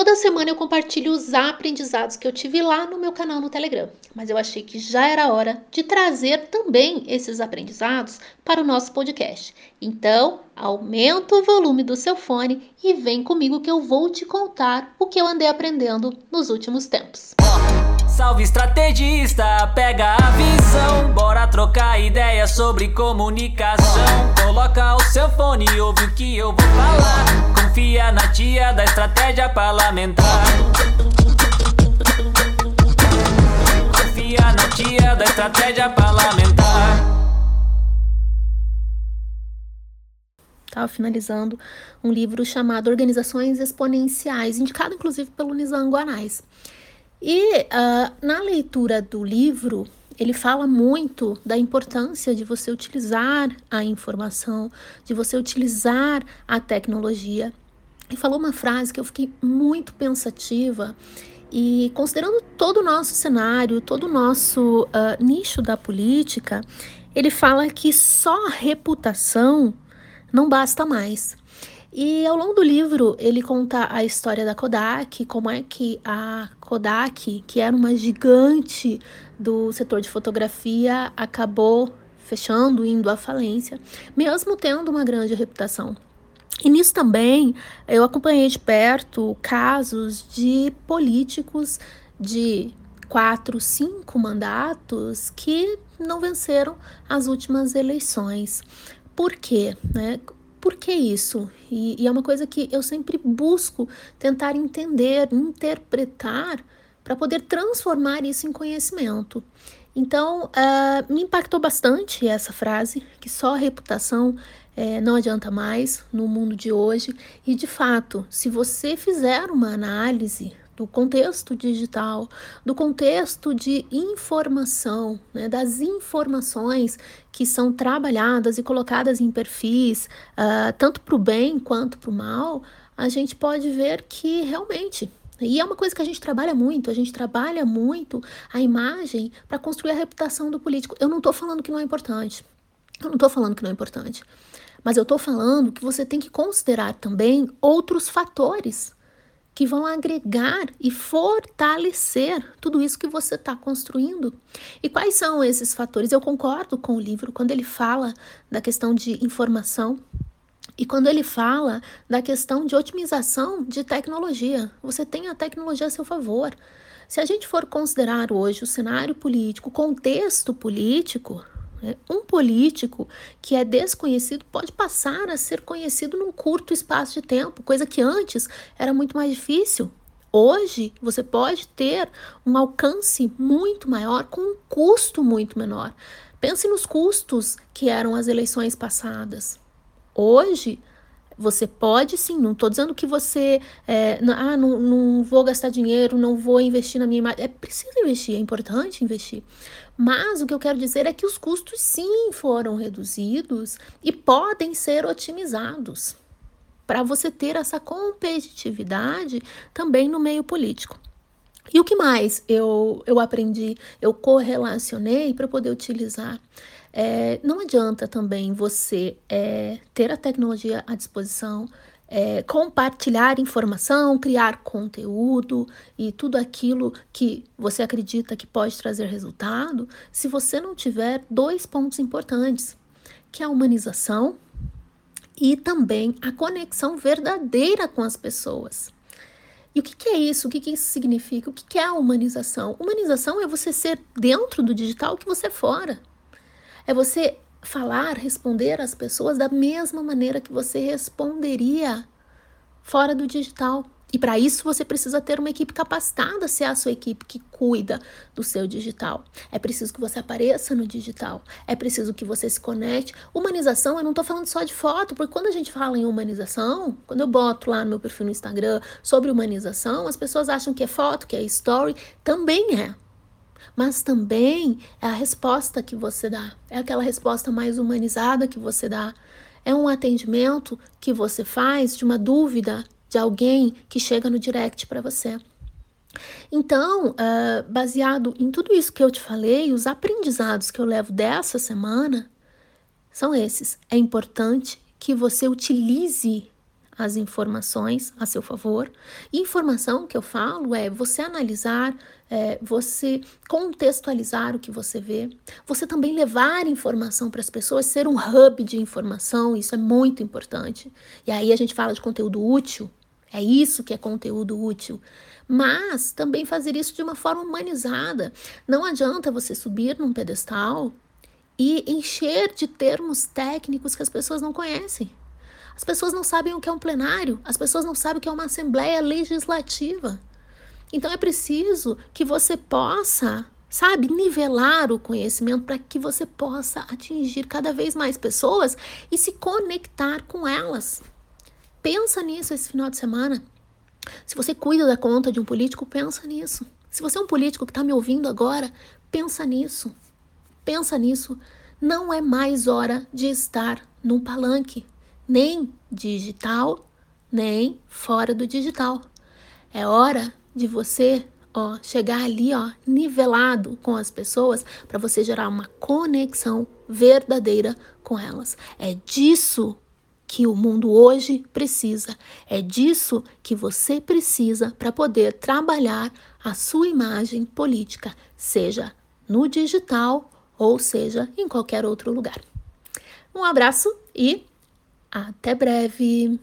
Toda semana eu compartilho os aprendizados que eu tive lá no meu canal no Telegram, mas eu achei que já era hora de trazer também esses aprendizados para o nosso podcast. Então, aumenta o volume do seu fone e vem comigo que eu vou te contar o que eu andei aprendendo nos últimos tempos. Salve estrategista, pega a visão, bora trocar ideia sobre comunicação. Coloca o seu fone e ouve o que eu vou falar. Confia na tia da estratégia parlamentar. Confia na tia da estratégia parlamentar. Estava finalizando um livro chamado Organizações Exponenciais, indicado inclusive pelo Nizam Guanais. E uh, na leitura do livro, ele fala muito da importância de você utilizar a informação, de você utilizar a tecnologia. E falou uma frase que eu fiquei muito pensativa. E considerando todo o nosso cenário, todo o nosso uh, nicho da política, ele fala que só reputação não basta mais. E ao longo do livro, ele conta a história da Kodak, como é que a Kodak, que era uma gigante do setor de fotografia, acabou fechando, indo à falência, mesmo tendo uma grande reputação. E nisso também eu acompanhei de perto casos de políticos de quatro, cinco mandatos que não venceram as últimas eleições. Por quê? Né? Por que isso? E, e é uma coisa que eu sempre busco tentar entender, interpretar, para poder transformar isso em conhecimento. Então, uh, me impactou bastante essa frase, que só a reputação é, não adianta mais no mundo de hoje. E, de fato, se você fizer uma análise do contexto digital, do contexto de informação, né, das informações que são trabalhadas e colocadas em perfis, uh, tanto para o bem quanto para o mal, a gente pode ver que realmente e é uma coisa que a gente trabalha muito, a gente trabalha muito a imagem para construir a reputação do político. Eu não estou falando que não é importante. Eu não estou falando que não é importante. Mas eu estou falando que você tem que considerar também outros fatores que vão agregar e fortalecer tudo isso que você está construindo. E quais são esses fatores? Eu concordo com o livro quando ele fala da questão de informação e quando ele fala da questão de otimização de tecnologia. Você tem a tecnologia a seu favor. Se a gente for considerar hoje o cenário político, o contexto político? Um político que é desconhecido pode passar a ser conhecido num curto espaço de tempo, coisa que antes era muito mais difícil. Hoje você pode ter um alcance muito maior com um custo muito menor. Pense nos custos que eram as eleições passadas. Hoje você pode sim, não estou dizendo que você é, não, ah, não, não vou gastar dinheiro, não vou investir na minha imagem. É preciso investir, é importante investir. Mas o que eu quero dizer é que os custos sim foram reduzidos e podem ser otimizados para você ter essa competitividade também no meio político. E o que mais eu, eu aprendi, eu correlacionei para poder utilizar? É, não adianta também você é, ter a tecnologia à disposição, é, compartilhar informação, criar conteúdo e tudo aquilo que você acredita que pode trazer resultado, se você não tiver dois pontos importantes, que é a humanização e também a conexão verdadeira com as pessoas. E o que, que é isso? O que, que isso significa? O que, que é a humanização? Humanização é você ser dentro do digital que você é fora. É você falar, responder às pessoas da mesma maneira que você responderia fora do digital. E para isso você precisa ter uma equipe capacitada, se é a sua equipe que cuida do seu digital. É preciso que você apareça no digital. É preciso que você se conecte. Humanização, eu não estou falando só de foto, porque quando a gente fala em humanização, quando eu boto lá no meu perfil no Instagram sobre humanização, as pessoas acham que é foto, que é story. Também é mas também é a resposta que você dá, é aquela resposta mais humanizada que você dá. É um atendimento que você faz de uma dúvida de alguém que chega no direct para você. Então, uh, baseado em tudo isso que eu te falei, os aprendizados que eu levo dessa semana são esses. É importante que você utilize as informações a seu favor. Informação que eu falo é você analisar, é, você contextualizar o que você vê, você também levar informação para as pessoas, ser um hub de informação, isso é muito importante. E aí a gente fala de conteúdo útil, é isso que é conteúdo útil. Mas também fazer isso de uma forma humanizada. Não adianta você subir num pedestal e encher de termos técnicos que as pessoas não conhecem. As pessoas não sabem o que é um plenário, as pessoas não sabem o que é uma assembleia legislativa. Então é preciso que você possa, sabe, nivelar o conhecimento para que você possa atingir cada vez mais pessoas e se conectar com elas. Pensa nisso esse final de semana. Se você cuida da conta de um político, pensa nisso. Se você é um político que está me ouvindo agora, pensa nisso. Pensa nisso. Não é mais hora de estar num palanque nem digital, nem fora do digital. É hora de você, ó, chegar ali, ó, nivelado com as pessoas para você gerar uma conexão verdadeira com elas. É disso que o mundo hoje precisa. É disso que você precisa para poder trabalhar a sua imagem política, seja no digital ou seja em qualquer outro lugar. Um abraço e até breve!